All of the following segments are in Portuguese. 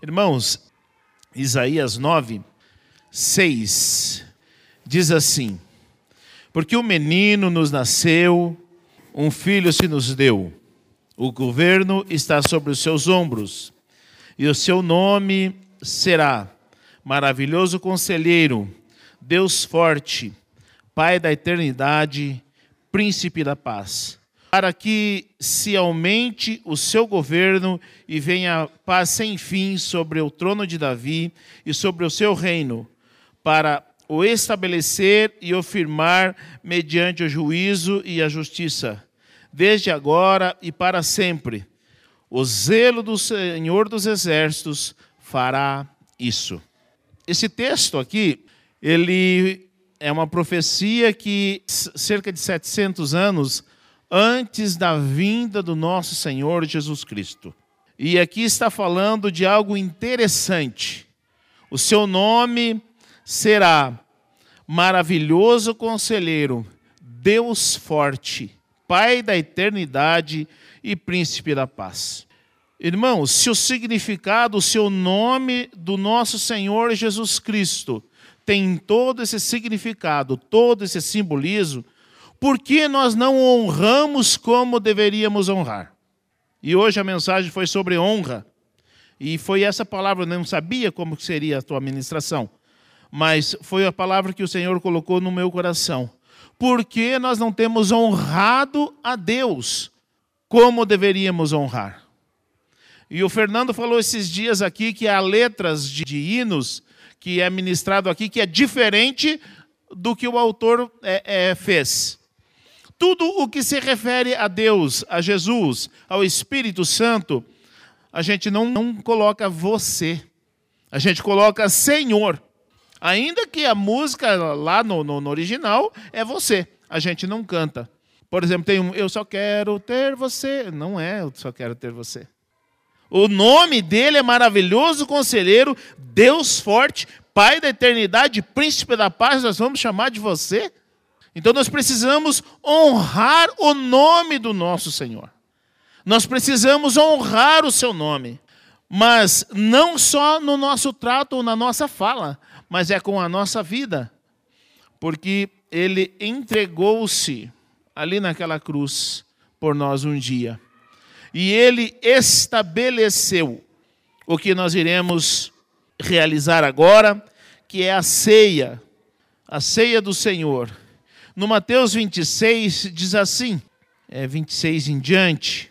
Irmãos, Isaías 9, 6 diz assim: Porque o um menino nos nasceu, um filho se nos deu, o governo está sobre os seus ombros, e o seu nome será Maravilhoso Conselheiro, Deus Forte, Pai da Eternidade, Príncipe da Paz para que se aumente o seu governo e venha paz sem fim sobre o trono de Davi e sobre o seu reino, para o estabelecer e o firmar mediante o juízo e a justiça, desde agora e para sempre. O zelo do Senhor dos Exércitos fará isso. Esse texto aqui, ele é uma profecia que cerca de 700 anos antes da vinda do nosso Senhor Jesus Cristo. E aqui está falando de algo interessante. O seu nome será Maravilhoso Conselheiro, Deus Forte, Pai da Eternidade e Príncipe da Paz. Irmãos, se o significado, o seu nome do nosso Senhor Jesus Cristo tem todo esse significado, todo esse simbolismo, por que nós não honramos como deveríamos honrar? E hoje a mensagem foi sobre honra. E foi essa palavra, eu não sabia como seria a tua ministração, mas foi a palavra que o Senhor colocou no meu coração. Por que nós não temos honrado a Deus como deveríamos honrar? E o Fernando falou esses dias aqui que há letras de, hinos que é ministrado aqui que é diferente do que o autor é, é, fez. Tudo o que se refere a Deus, a Jesus, ao Espírito Santo, a gente não, não coloca você, a gente coloca Senhor. Ainda que a música lá no, no, no original é você, a gente não canta. Por exemplo, tem um Eu só quero ter você. Não é Eu só quero ter você. O nome dele é maravilhoso conselheiro, Deus forte, Pai da eternidade, príncipe da paz, nós vamos chamar de você? Então nós precisamos honrar o nome do nosso Senhor. Nós precisamos honrar o seu nome. Mas não só no nosso trato ou na nossa fala, mas é com a nossa vida. Porque ele entregou-se ali naquela cruz por nós um dia. E ele estabeleceu o que nós iremos realizar agora, que é a ceia, a ceia do Senhor no Mateus 26 diz assim, é 26 em diante,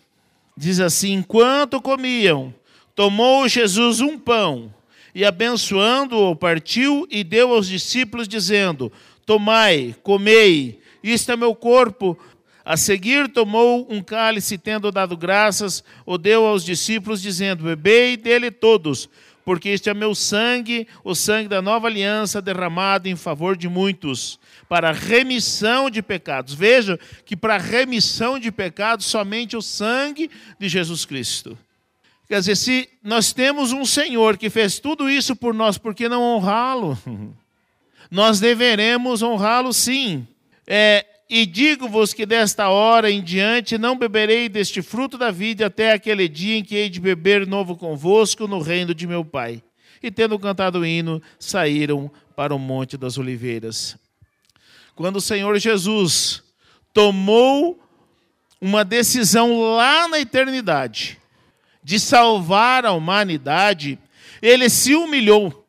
diz assim: Enquanto comiam, tomou Jesus um pão e abençoando-o, partiu e deu aos discípulos, dizendo: Tomai, comei, isto é meu corpo. A seguir, tomou um cálice, tendo dado graças, o deu aos discípulos, dizendo: Bebei dele todos, porque este é meu sangue, o sangue da nova aliança, derramado em favor de muitos para remissão de pecados. Veja que para remissão de pecados, somente o sangue de Jesus Cristo. Quer dizer, se nós temos um Senhor que fez tudo isso por nós, por que não honrá-lo? Nós deveremos honrá-lo sim. É, e digo-vos que desta hora em diante não beberei deste fruto da vida até aquele dia em que hei de beber novo convosco no reino de meu Pai. E tendo cantado o hino, saíram para o Monte das Oliveiras quando o Senhor Jesus tomou uma decisão lá na eternidade de salvar a humanidade, ele se humilhou.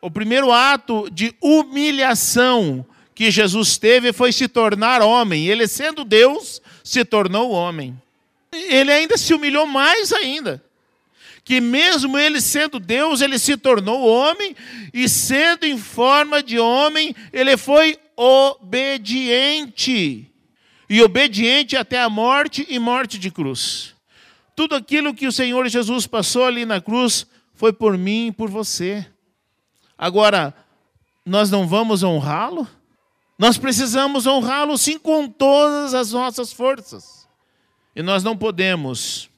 O primeiro ato de humilhação que Jesus teve foi se tornar homem. Ele, sendo Deus, se tornou homem. Ele ainda se humilhou mais ainda. Que mesmo ele sendo Deus, ele se tornou homem, e sendo em forma de homem, ele foi obediente. E obediente até a morte e morte de cruz. Tudo aquilo que o Senhor Jesus passou ali na cruz foi por mim e por você. Agora, nós não vamos honrá-lo? Nós precisamos honrá-lo sim com todas as nossas forças. E nós não podemos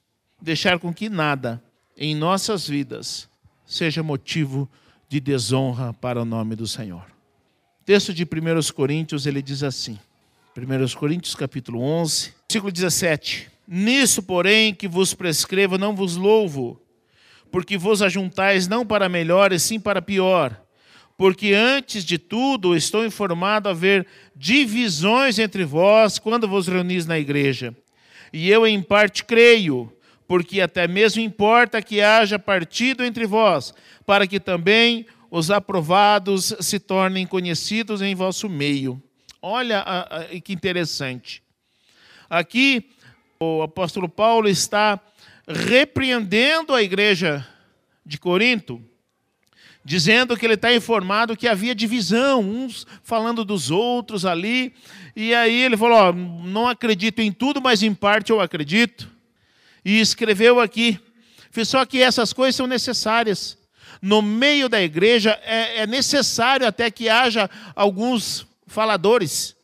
deixar com que nada em nossas vidas seja motivo de desonra para o nome do Senhor texto de 1 Coríntios, ele diz assim, 1 Coríntios capítulo 11, versículo 17, Nisso, porém, que vos prescrevo, não vos louvo, porque vos ajuntais não para melhor, e sim para pior. Porque antes de tudo estou informado a haver divisões entre vós quando vos reunis na igreja. E eu em parte creio, porque até mesmo importa que haja partido entre vós, para que também os aprovados se tornem conhecidos em vosso meio. Olha que interessante. Aqui o apóstolo Paulo está repreendendo a igreja de Corinto, dizendo que ele está informado que havia divisão, uns falando dos outros ali, e aí ele falou: não acredito em tudo, mas em parte eu acredito. E escreveu aqui. Só que essas coisas são necessárias. No meio da igreja é, é necessário até que haja alguns faladores.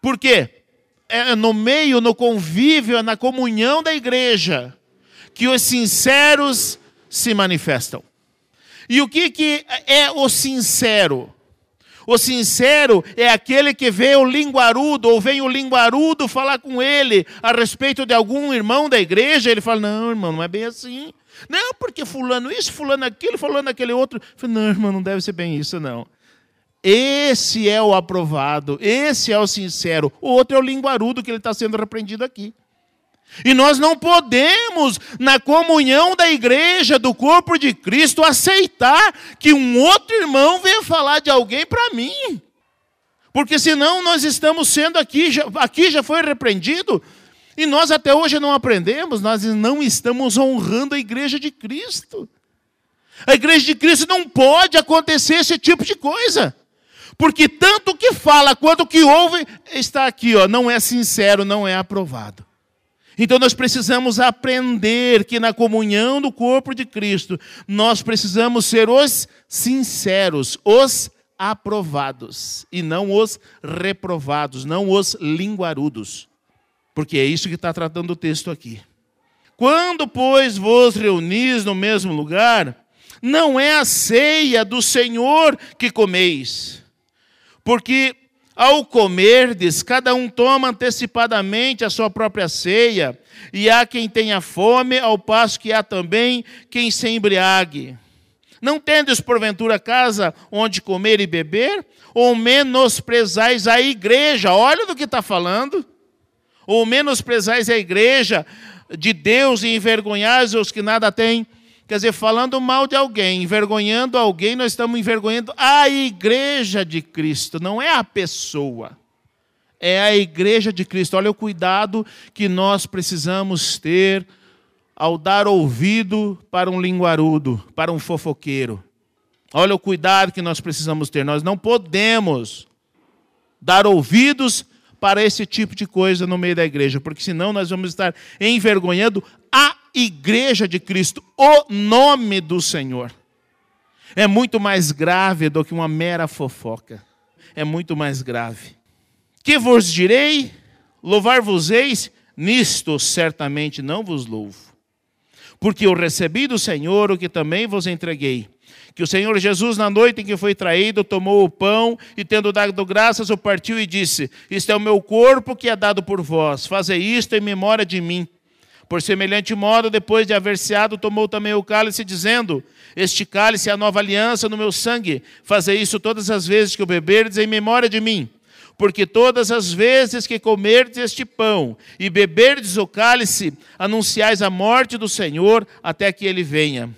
Por quê? É no meio, no convívio, na comunhão da igreja que os sinceros se manifestam. E o que, que é o sincero? O sincero é aquele que vê o linguarudo, ou vem o linguarudo falar com ele a respeito de algum irmão da igreja, ele fala: Não, irmão, não é bem assim. Não, porque fulano isso, fulano aquilo, fulano aquele outro. Falo, não, irmão, não deve ser bem isso, não. Esse é o aprovado, esse é o sincero. O outro é o linguarudo que ele está sendo repreendido aqui. E nós não podemos, na comunhão da igreja, do corpo de Cristo, aceitar que um outro irmão venha falar de alguém para mim. Porque senão nós estamos sendo aqui, já, aqui já foi repreendido, e nós até hoje não aprendemos, nós não estamos honrando a igreja de Cristo. A igreja de Cristo não pode acontecer esse tipo de coisa. Porque tanto o que fala quanto o que ouve está aqui, ó, não é sincero, não é aprovado. Então nós precisamos aprender que na comunhão do corpo de Cristo, nós precisamos ser os sinceros, os aprovados, e não os reprovados, não os linguarudos. Porque é isso que está tratando o texto aqui. Quando, pois, vos reunis no mesmo lugar, não é a ceia do Senhor que comeis, porque ao comerdes, cada um toma antecipadamente a sua própria ceia, e há quem tenha fome, ao passo que há também quem se embriague. Não tendes porventura casa onde comer e beber? Ou menosprezais a igreja? Olha do que está falando. Ou menosprezais a igreja de Deus e envergonhais os que nada têm? Quer dizer, falando mal de alguém, envergonhando alguém, nós estamos envergonhando a igreja de Cristo, não é a pessoa. É a igreja de Cristo. Olha o cuidado que nós precisamos ter ao dar ouvido para um linguarudo, para um fofoqueiro. Olha o cuidado que nós precisamos ter. Nós não podemos dar ouvidos para esse tipo de coisa no meio da igreja, porque senão nós vamos estar envergonhando a igreja de Cristo, o nome do Senhor. É muito mais grave do que uma mera fofoca. É muito mais grave. Que vos direi? Louvar-vos-eis? Nisto certamente não vos louvo. Porque eu recebi do Senhor o que também vos entreguei. Que o Senhor Jesus, na noite em que foi traído, tomou o pão e, tendo dado graças, o partiu e disse: Isto é o meu corpo que é dado por vós. Fazei isto em memória de mim. Por semelhante modo, depois de haver ceado, tomou também o cálice, dizendo: Este cálice é a nova aliança no meu sangue. Fazei isso todas as vezes que o beberdes em memória de mim. Porque todas as vezes que comerdes este pão e beberdes o cálice, anunciais a morte do Senhor até que ele venha.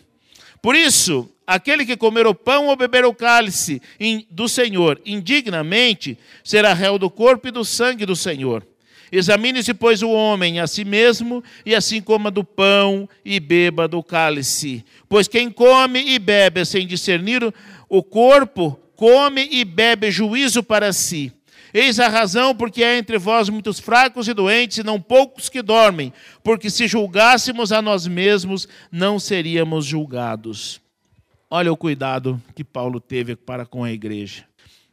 Por isso, aquele que comer o pão ou beber o cálice do Senhor indignamente, será réu do corpo e do sangue do Senhor. Examine-se, pois, o homem a si mesmo, e assim coma do pão e beba do cálice. Pois quem come e bebe sem discernir o corpo, come e bebe juízo para si. Eis a razão porque há entre vós muitos fracos e doentes, e não poucos que dormem, porque se julgássemos a nós mesmos, não seríamos julgados. Olha o cuidado que Paulo teve para com a igreja.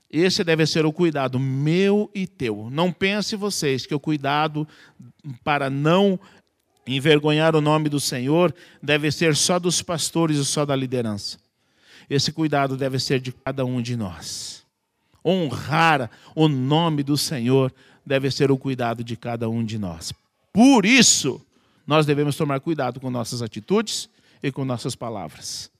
Esse deve ser o cuidado meu e teu. Não pense vocês que o cuidado para não envergonhar o nome do Senhor deve ser só dos pastores e só da liderança. Esse cuidado deve ser de cada um de nós. Honrar o nome do Senhor deve ser o cuidado de cada um de nós. Por isso, nós devemos tomar cuidado com nossas atitudes e com nossas palavras.